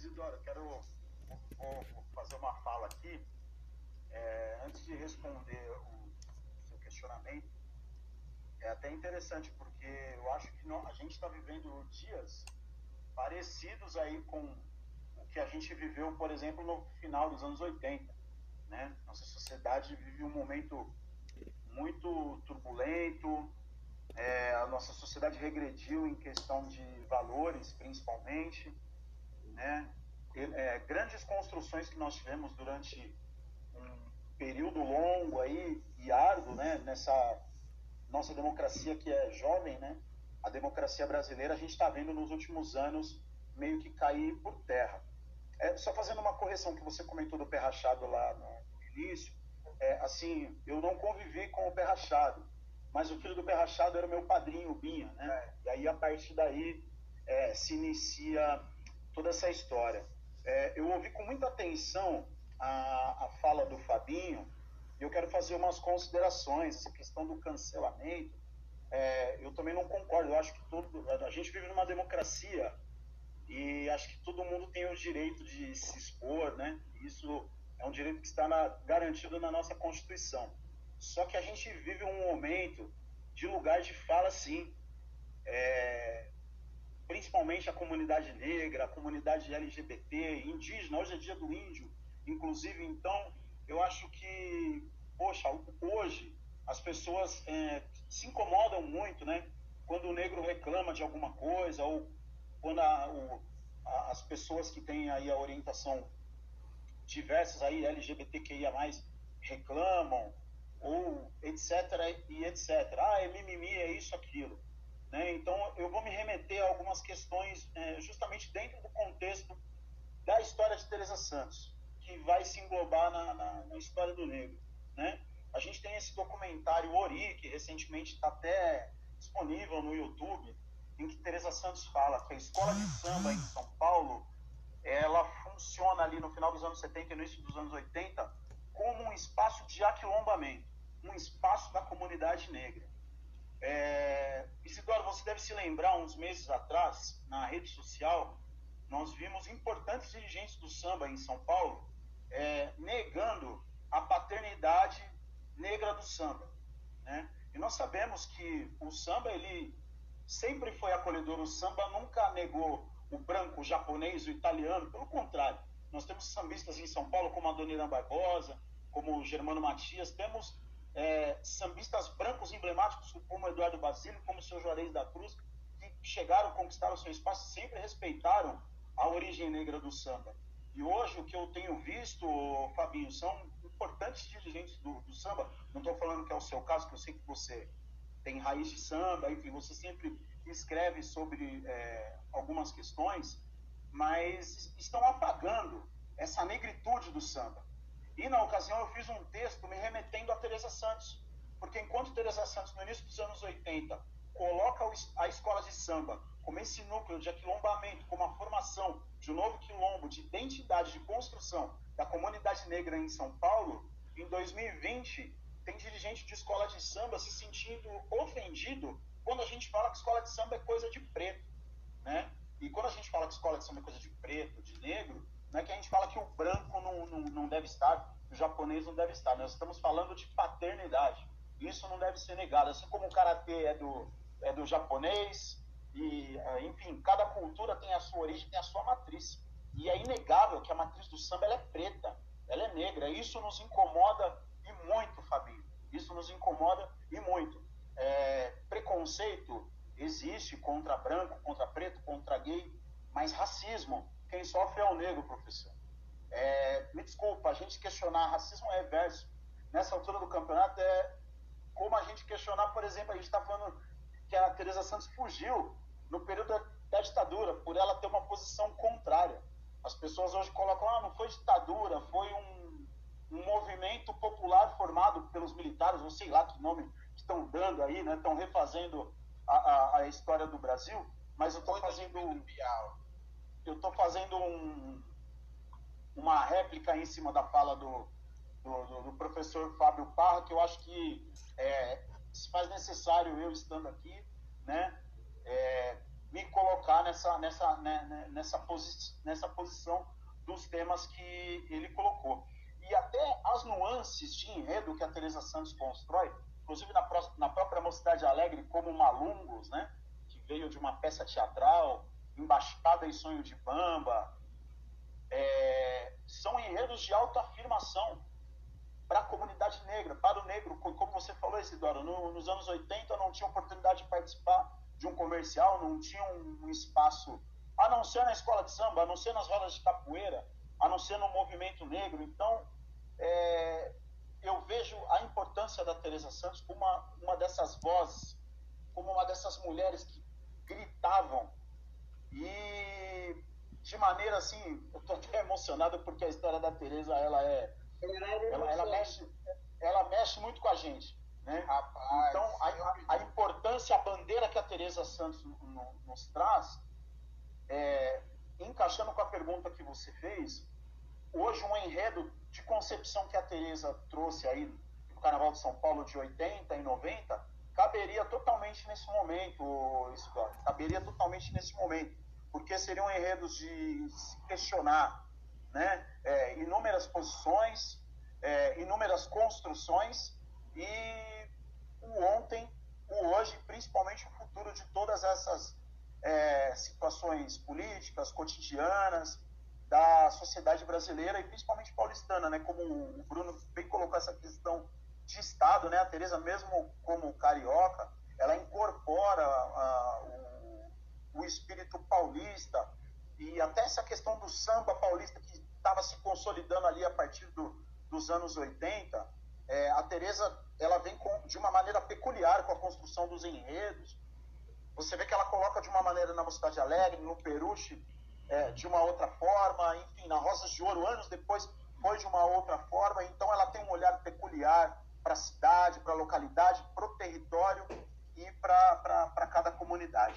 Isidoro, quero vou, vou fazer uma fala aqui. É, antes de responder o seu questionamento, é até interessante, porque eu acho que a gente está vivendo dias parecidos aí com o que a gente viveu, por exemplo, no final dos anos 80. Né? Nossa sociedade vive um momento muito turbulento, é, a nossa sociedade regrediu em questão de valores, principalmente. Né? É, grandes construções que nós tivemos durante um período longo aí e árduo, né? Nessa nossa democracia que é jovem, né? A democracia brasileira a gente está vendo nos últimos anos meio que cair por terra. É, só fazendo uma correção que você comentou do pé rachado lá no início, é, assim, eu não convivi com o pé rachado, mas o filho do pé rachado era o meu padrinho, Binha, né? E aí, a partir daí, é, se inicia toda essa história. É, eu ouvi com muita atenção a, a fala do Fabinho e eu quero fazer umas considerações. Essa questão do cancelamento, é, eu também não concordo. Eu acho que todo, a gente vive numa democracia e acho que todo mundo tem o direito de se expor, né? Isso é um direito que está na, garantido na nossa Constituição. Só que a gente vive um momento de lugar de fala, sim. É, principalmente a comunidade negra, a comunidade LGBT, indígena, hoje é dia do índio, inclusive, então, eu acho que, poxa, hoje as pessoas é, se incomodam muito, né? Quando o negro reclama de alguma coisa, ou quando a, o, a, as pessoas que têm aí a orientação diversas aí, LGBTQIA+, reclamam, ou etc, e etc. Ah, é mimimi, é isso, aquilo. Né? Então, eu vou me remeter a algumas questões é, justamente dentro do contexto da história de Teresa Santos, que vai se englobar na, na, na história do negro. Né? A gente tem esse documentário Ori, que recentemente está até disponível no YouTube, em que Teresa Santos fala que a escola de samba em São Paulo ela funciona ali no final dos anos 70 e no início dos anos 80 como um espaço de aquilombamento, um espaço da comunidade negra. É, Isidoro, você deve se lembrar, uns meses atrás, na rede social, nós vimos importantes dirigentes do samba em São Paulo é, negando a paternidade negra do samba. Né? E nós sabemos que o samba, ele sempre foi acolhedor, o samba nunca negou o branco, o japonês, o italiano, pelo contrário. Nós temos sambistas em São Paulo, como a Dona Irã Barbosa, como o Germano Matias, temos é, sambistas brancos emblemáticos como Eduardo Basílio, como o seu Juarez da Cruz, que chegaram, conquistaram seu espaço sempre respeitaram a origem negra do samba. E hoje o que eu tenho visto, Fabinho, são importantes dirigentes do, do samba. Não estou falando que é o seu caso, que eu sei que você tem raiz de samba, enfim, você sempre escreve sobre é, algumas questões, mas estão apagando essa negritude do samba. E na ocasião eu fiz um texto me remetendo a Teresa Santos, porque enquanto Teresa Santos, no início dos anos 80, coloca a escola de samba como esse núcleo de aquilombamento, como a formação de um novo quilombo, de identidade, de construção da comunidade negra em São Paulo, em 2020 tem dirigente de escola de samba se sentindo ofendido quando a gente fala que escola de samba é coisa de preto, né? E quando a gente fala que escola de samba é coisa de preto, de negro, não é que a gente fala que o branco não, não, não deve estar, o japonês não deve estar. Nós estamos falando de paternidade. Isso não deve ser negado. Assim como o karatê é do, é do japonês, e, é, enfim, cada cultura tem a sua origem, tem a sua matriz. E é inegável que a matriz do samba é preta, ela é negra. Isso nos incomoda e muito, Fabinho. Isso nos incomoda e muito. É, preconceito existe contra branco, contra preto, contra gay, mas racismo quem sofre é o negro, professor. É, me desculpa, a gente questionar racismo reverso nessa altura do campeonato é como a gente questionar, por exemplo, a gente está falando que a Teresa Santos fugiu no período da, ditadura, por ela ter uma posição contrária. As pessoas hoje colocam, ah, não foi ditadura, foi um, um movimento popular formado pelos militares, ou sei lá que nome estão dando aí, né? Estão refazendo a, a, a história do Brasil, mas eu estou fazendo eu estou fazendo um, uma réplica em cima da fala do, do, do, professor Fábio Parra, que eu acho que é, se faz necessário eu estando aqui, né, é, me colocar nessa, nessa, né, né, nessa, posi nessa posição dos temas que ele colocou. E até as nuances de enredo que a Teresa Santos constrói, inclusive na, na própria Mocidade Alegre, como Malungos, né, que veio de uma peça teatral, Embaixada e Sonho de Bamba, é, são enredos de autoafirmação para a comunidade negra, para o negro, como você falou, Isidoro, no, nos anos 80 não tinha oportunidade de participar de um comercial, não tinha um, um espaço, a não ser na escola de samba, a não ser nas rodas de capoeira, a não ser no movimento negro. Então, é, eu vejo a importância da Teresa Santos como uma, uma dessas vozes, como uma dessas mulheres que gritavam e de maneira assim, eu estou até emocionado porque a história da Teresa ela é, ela, ela mexe, ela mexe muito com a gente. Né? Rapaz, então, a, a, importância, a bandeira que a Tereza Santos nos traz, é, encaixando com a pergunta que você fez, hoje um enredo de concepção que a Tereza trouxe aí no Carnaval de São Paulo de 80 e 90, caberia totalmente nesse momento, Isidoro, caberia totalmente nesse momento, porque seriam enredos de se questionar né? É, inúmeras posições, é, inúmeras construções e o ontem, o hoje, principalmente o futuro de todas essas é, situações políticas, cotidianas, da sociedade brasileira e principalmente paulistana, né? Como o Bruno bem colocou essa questão de Estado, né? A Tereza, mesmo como carioca, ela incorpora a, o, o espírito paulista e até essa questão do samba paulista que estava se consolidando ali a partir do, dos anos 80, é, a Teresa ela vem com, de uma maneira peculiar com a construção dos enredos. Você vê que ela coloca de uma maneira na Mocidade Alegre, no Peruche, é, de uma outra forma, enfim, na Rosas de Ouro, anos depois, foi de uma outra forma. Então, ela tem um olhar peculiar para a cidade, para a localidade, para o território e para cada comunidade.